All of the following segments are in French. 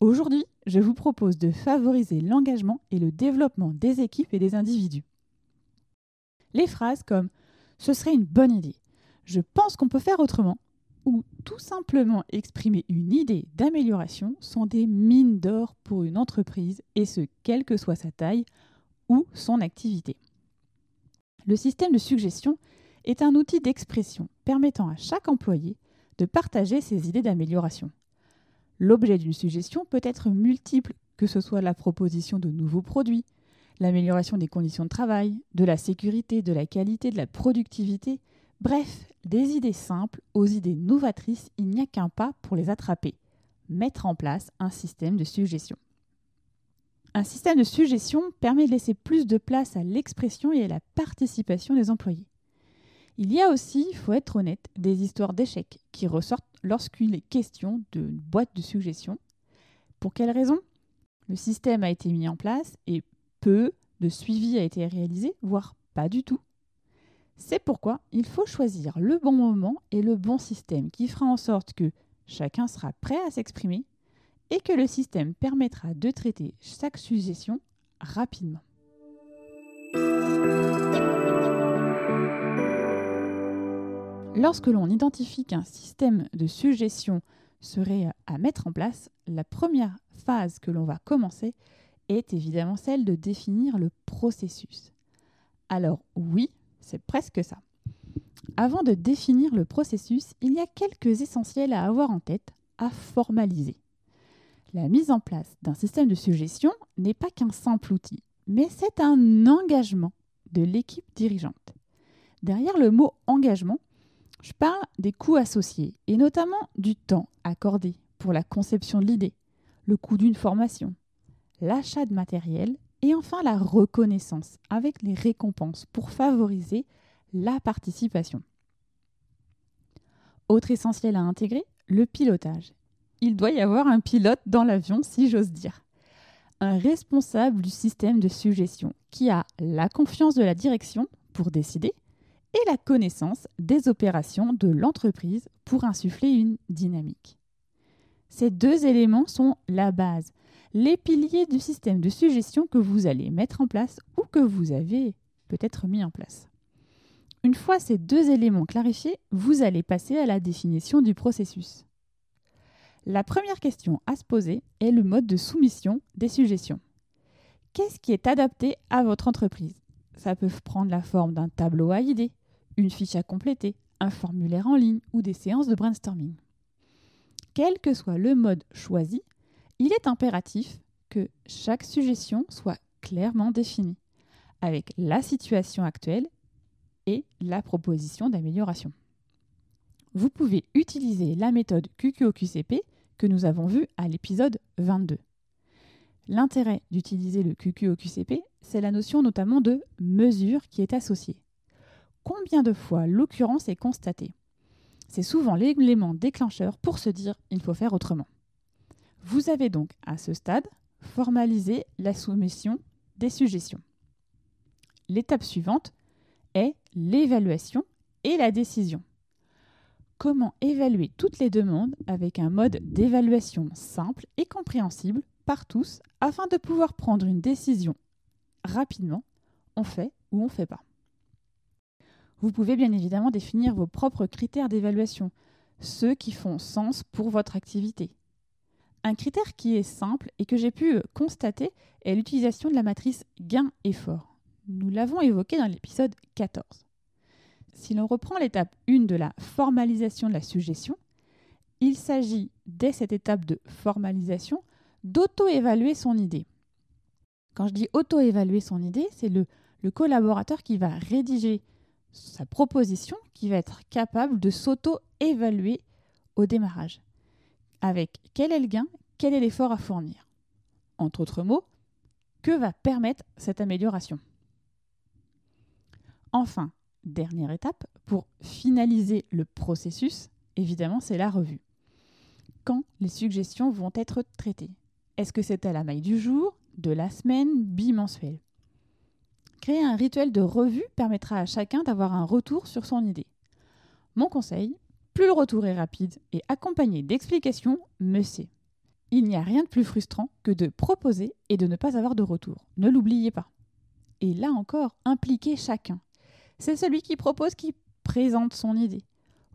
Aujourd'hui, je vous propose de favoriser l'engagement et le développement des équipes et des individus. Les phrases comme ce serait une bonne idée, je pense qu'on peut faire autrement, ou tout simplement exprimer une idée d'amélioration sont des mines d'or pour une entreprise, et ce, quelle que soit sa taille ou son activité. Le système de suggestion est un outil d'expression permettant à chaque employé de partager ses idées d'amélioration. L'objet d'une suggestion peut être multiple, que ce soit la proposition de nouveaux produits, l'amélioration des conditions de travail, de la sécurité, de la qualité, de la productivité, bref, des idées simples aux idées novatrices, il n'y a qu'un pas pour les attraper, mettre en place un système de suggestion. Un système de suggestion permet de laisser plus de place à l'expression et à la participation des employés. Il y a aussi, il faut être honnête, des histoires d'échecs qui ressortent lorsqu'il est question d'une boîte de suggestions. Pour quelles raisons Le système a été mis en place et peu de suivi a été réalisé, voire pas du tout. C'est pourquoi il faut choisir le bon moment et le bon système qui fera en sorte que chacun sera prêt à s'exprimer et que le système permettra de traiter chaque suggestion rapidement. Lorsque l'on identifie qu'un système de suggestion serait à mettre en place, la première phase que l'on va commencer est évidemment celle de définir le processus. Alors oui, c'est presque ça. Avant de définir le processus, il y a quelques essentiels à avoir en tête, à formaliser. La mise en place d'un système de suggestion n'est pas qu'un simple outil, mais c'est un engagement de l'équipe dirigeante. Derrière le mot engagement, je parle des coûts associés, et notamment du temps accordé pour la conception de l'idée, le coût d'une formation, l'achat de matériel et enfin la reconnaissance avec les récompenses pour favoriser la participation. Autre essentiel à intégrer, le pilotage. Il doit y avoir un pilote dans l'avion, si j'ose dire. Un responsable du système de suggestion qui a la confiance de la direction pour décider et la connaissance des opérations de l'entreprise pour insuffler une dynamique. Ces deux éléments sont la base les piliers du système de suggestion que vous allez mettre en place ou que vous avez peut-être mis en place. Une fois ces deux éléments clarifiés, vous allez passer à la définition du processus. La première question à se poser est le mode de soumission des suggestions. Qu'est-ce qui est adapté à votre entreprise? Ça peut prendre la forme d'un tableau à idées, une fiche à compléter, un formulaire en ligne ou des séances de brainstorming. Quel que soit le mode choisi, il est impératif que chaque suggestion soit clairement définie, avec la situation actuelle et la proposition d'amélioration. Vous pouvez utiliser la méthode QQOQCP que nous avons vue à l'épisode 22. L'intérêt d'utiliser le QQOQCP, c'est la notion notamment de mesure qui est associée. Combien de fois l'occurrence est constatée C'est souvent l'élément déclencheur pour se dire il faut faire autrement. Vous avez donc à ce stade formalisé la soumission des suggestions. L'étape suivante est l'évaluation et la décision. Comment évaluer toutes les demandes avec un mode d'évaluation simple et compréhensible par tous afin de pouvoir prendre une décision rapidement, on fait ou on ne fait pas. Vous pouvez bien évidemment définir vos propres critères d'évaluation, ceux qui font sens pour votre activité. Un critère qui est simple et que j'ai pu euh, constater est l'utilisation de la matrice gain-effort. Nous l'avons évoqué dans l'épisode 14. Si l'on reprend l'étape 1 de la formalisation de la suggestion, il s'agit dès cette étape de formalisation d'auto-évaluer son idée. Quand je dis auto-évaluer son idée, c'est le, le collaborateur qui va rédiger sa proposition qui va être capable de s'auto-évaluer au démarrage avec quel est le gain, quel est l'effort à fournir? Entre autres mots, Que va permettre cette amélioration? Enfin, dernière étape, pour finaliser le processus, évidemment, c'est la revue. Quand les suggestions vont être traitées? Est-ce que c'est à la maille du jour, de la semaine, bimensuelle? Créer un rituel de revue permettra à chacun d'avoir un retour sur son idée. Mon conseil, plus le retour est rapide et accompagné d'explications, mieux c'est. Il n'y a rien de plus frustrant que de proposer et de ne pas avoir de retour. Ne l'oubliez pas. Et là encore, impliquez chacun. C'est celui qui propose qui présente son idée.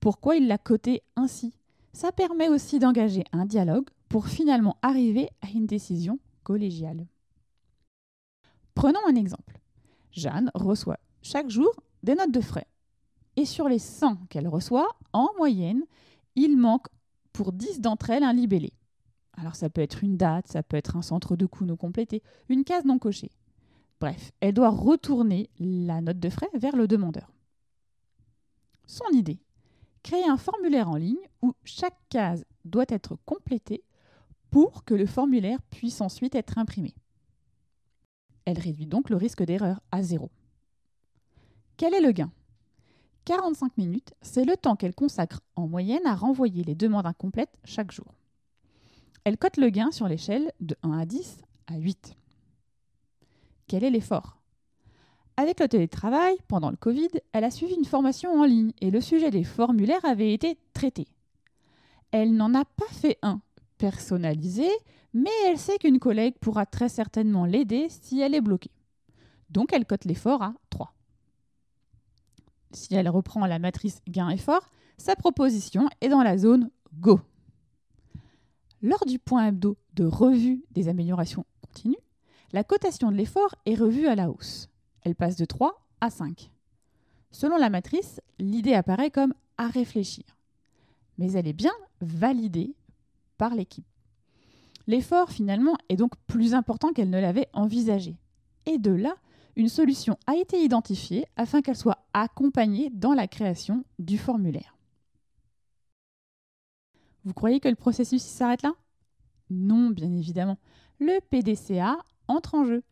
Pourquoi il l'a cotée ainsi? Ça permet aussi d'engager un dialogue pour finalement arriver à une décision collégiale. Prenons un exemple. Jeanne reçoit chaque jour des notes de frais. Et sur les 100 qu'elle reçoit, en moyenne, il manque pour 10 d'entre elles un libellé. Alors ça peut être une date, ça peut être un centre de coût non complété, une case non cochée. Bref, elle doit retourner la note de frais vers le demandeur. Son idée créer un formulaire en ligne où chaque case doit être complétée pour que le formulaire puisse ensuite être imprimé. Elle réduit donc le risque d'erreur à zéro. Quel est le gain? 45 minutes, c'est le temps qu'elle consacre en moyenne à renvoyer les demandes incomplètes chaque jour. Elle cote le gain sur l'échelle de 1 à 10 à 8. Quel est l'effort? Avec le télétravail, pendant le Covid, elle a suivi une formation en ligne et le sujet des formulaires avait été traité. Elle n'en a pas fait un personnalisé, mais elle sait qu'une collègue pourra très certainement l'aider si elle est bloquée. Donc elle cote l'effort à 3. Si elle reprend la matrice gain-effort, sa proposition est dans la zone Go. Lors du point hebdo de revue des améliorations continues, la cotation de l'effort est revue à la hausse. Elle passe de 3 à 5. Selon la matrice, l'idée apparaît comme à réfléchir. Mais elle est bien validée par l'équipe. L'effort, finalement, est donc plus important qu'elle ne l'avait envisagé. Et de là, une solution a été identifiée afin qu'elle soit accompagnée dans la création du formulaire. Vous croyez que le processus s'arrête là? Non, bien évidemment. Le PDCA entre en jeu.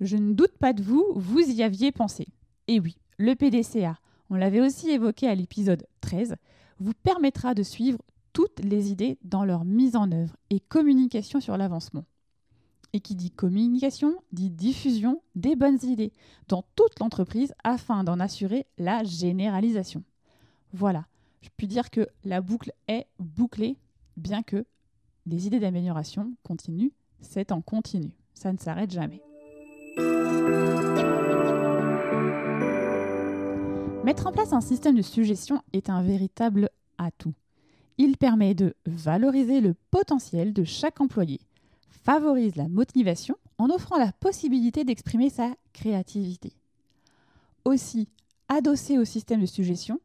Je ne doute pas de vous, vous y aviez pensé. Et oui, le PDCA, on l'avait aussi évoqué à l'épisode 13, vous permettra de suivre toutes les idées dans leur mise en œuvre et communication sur l'avancement. Et qui dit communication dit diffusion des bonnes idées dans toute l'entreprise afin d'en assurer la généralisation. Voilà, je puis dire que la boucle est bouclée, bien que les idées d'amélioration continuent, c'est en continu, ça ne s'arrête jamais. Mettre en place un système de suggestion est un véritable atout. Il permet de valoriser le potentiel de chaque employé, favorise la motivation en offrant la possibilité d'exprimer sa créativité. Aussi, adossé au système de suggestion,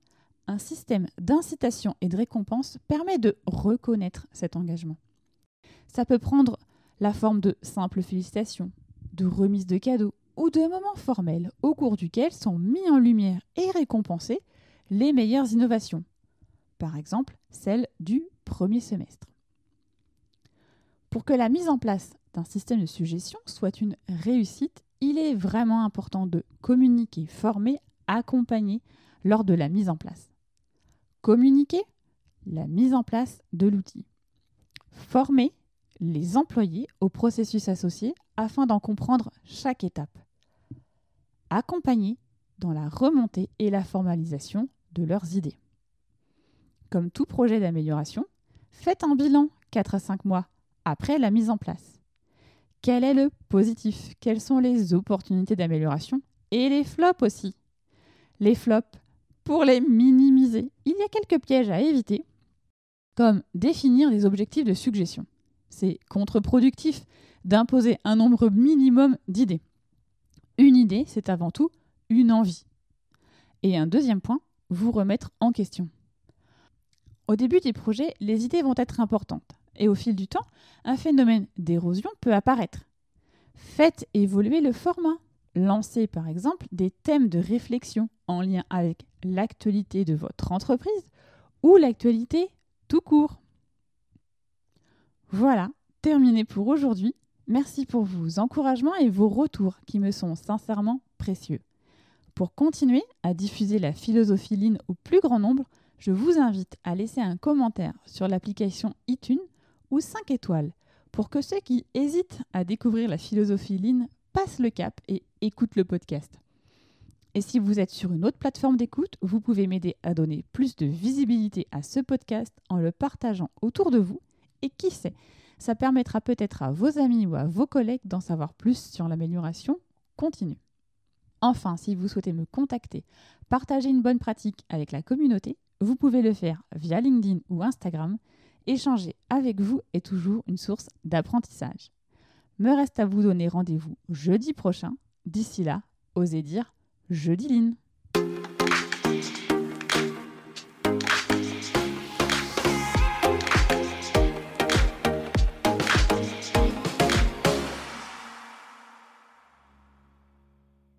un système d'incitation et de récompense permet de reconnaître cet engagement. Ça peut prendre la forme de simples félicitations, de remises de cadeaux ou de moments formels au cours duquel sont mis en lumière et récompensés les meilleures innovations, par exemple celle du premier semestre. Pour que la mise en place d'un système de suggestion soit une réussite, il est vraiment important de communiquer, former, accompagner lors de la mise en place. Communiquer, la mise en place de l'outil. Former les employés au processus associé afin d'en comprendre chaque étape. Accompagner dans la remontée et la formalisation de leurs idées. Comme tout projet d'amélioration, faites un bilan 4 à 5 mois après la mise en place. Quel est le positif? Quelles sont les opportunités d'amélioration? Et les flops aussi. Les flops, pour les minimiser, il y a quelques pièges à éviter, comme définir des objectifs de suggestion. C'est contre-productif d'imposer un nombre minimum d'idées. Une idée, c'est avant tout une envie. Et un deuxième point, vous remettre en question. Au début des projets, les idées vont être importantes et au fil du temps, un phénomène d'érosion peut apparaître. Faites évoluer le format. Lancez par exemple des thèmes de réflexion en lien avec l'actualité de votre entreprise ou l'actualité tout court. Voilà, terminé pour aujourd'hui. Merci pour vos encouragements et vos retours qui me sont sincèrement précieux. Pour continuer à diffuser la philosophie Lean au plus grand nombre, je vous invite à laisser un commentaire sur l'application iTunes ou 5 étoiles pour que ceux qui hésitent à découvrir la philosophie Lean passent le cap et écoutent le podcast. Et si vous êtes sur une autre plateforme d'écoute, vous pouvez m'aider à donner plus de visibilité à ce podcast en le partageant autour de vous. Et qui sait, ça permettra peut-être à vos amis ou à vos collègues d'en savoir plus sur l'amélioration continue. Enfin, si vous souhaitez me contacter, partager une bonne pratique avec la communauté, vous pouvez le faire via LinkedIn ou Instagram. Échanger avec vous est toujours une source d'apprentissage. Me reste à vous donner rendez-vous jeudi prochain. D'ici là, osez dire jeudi Line.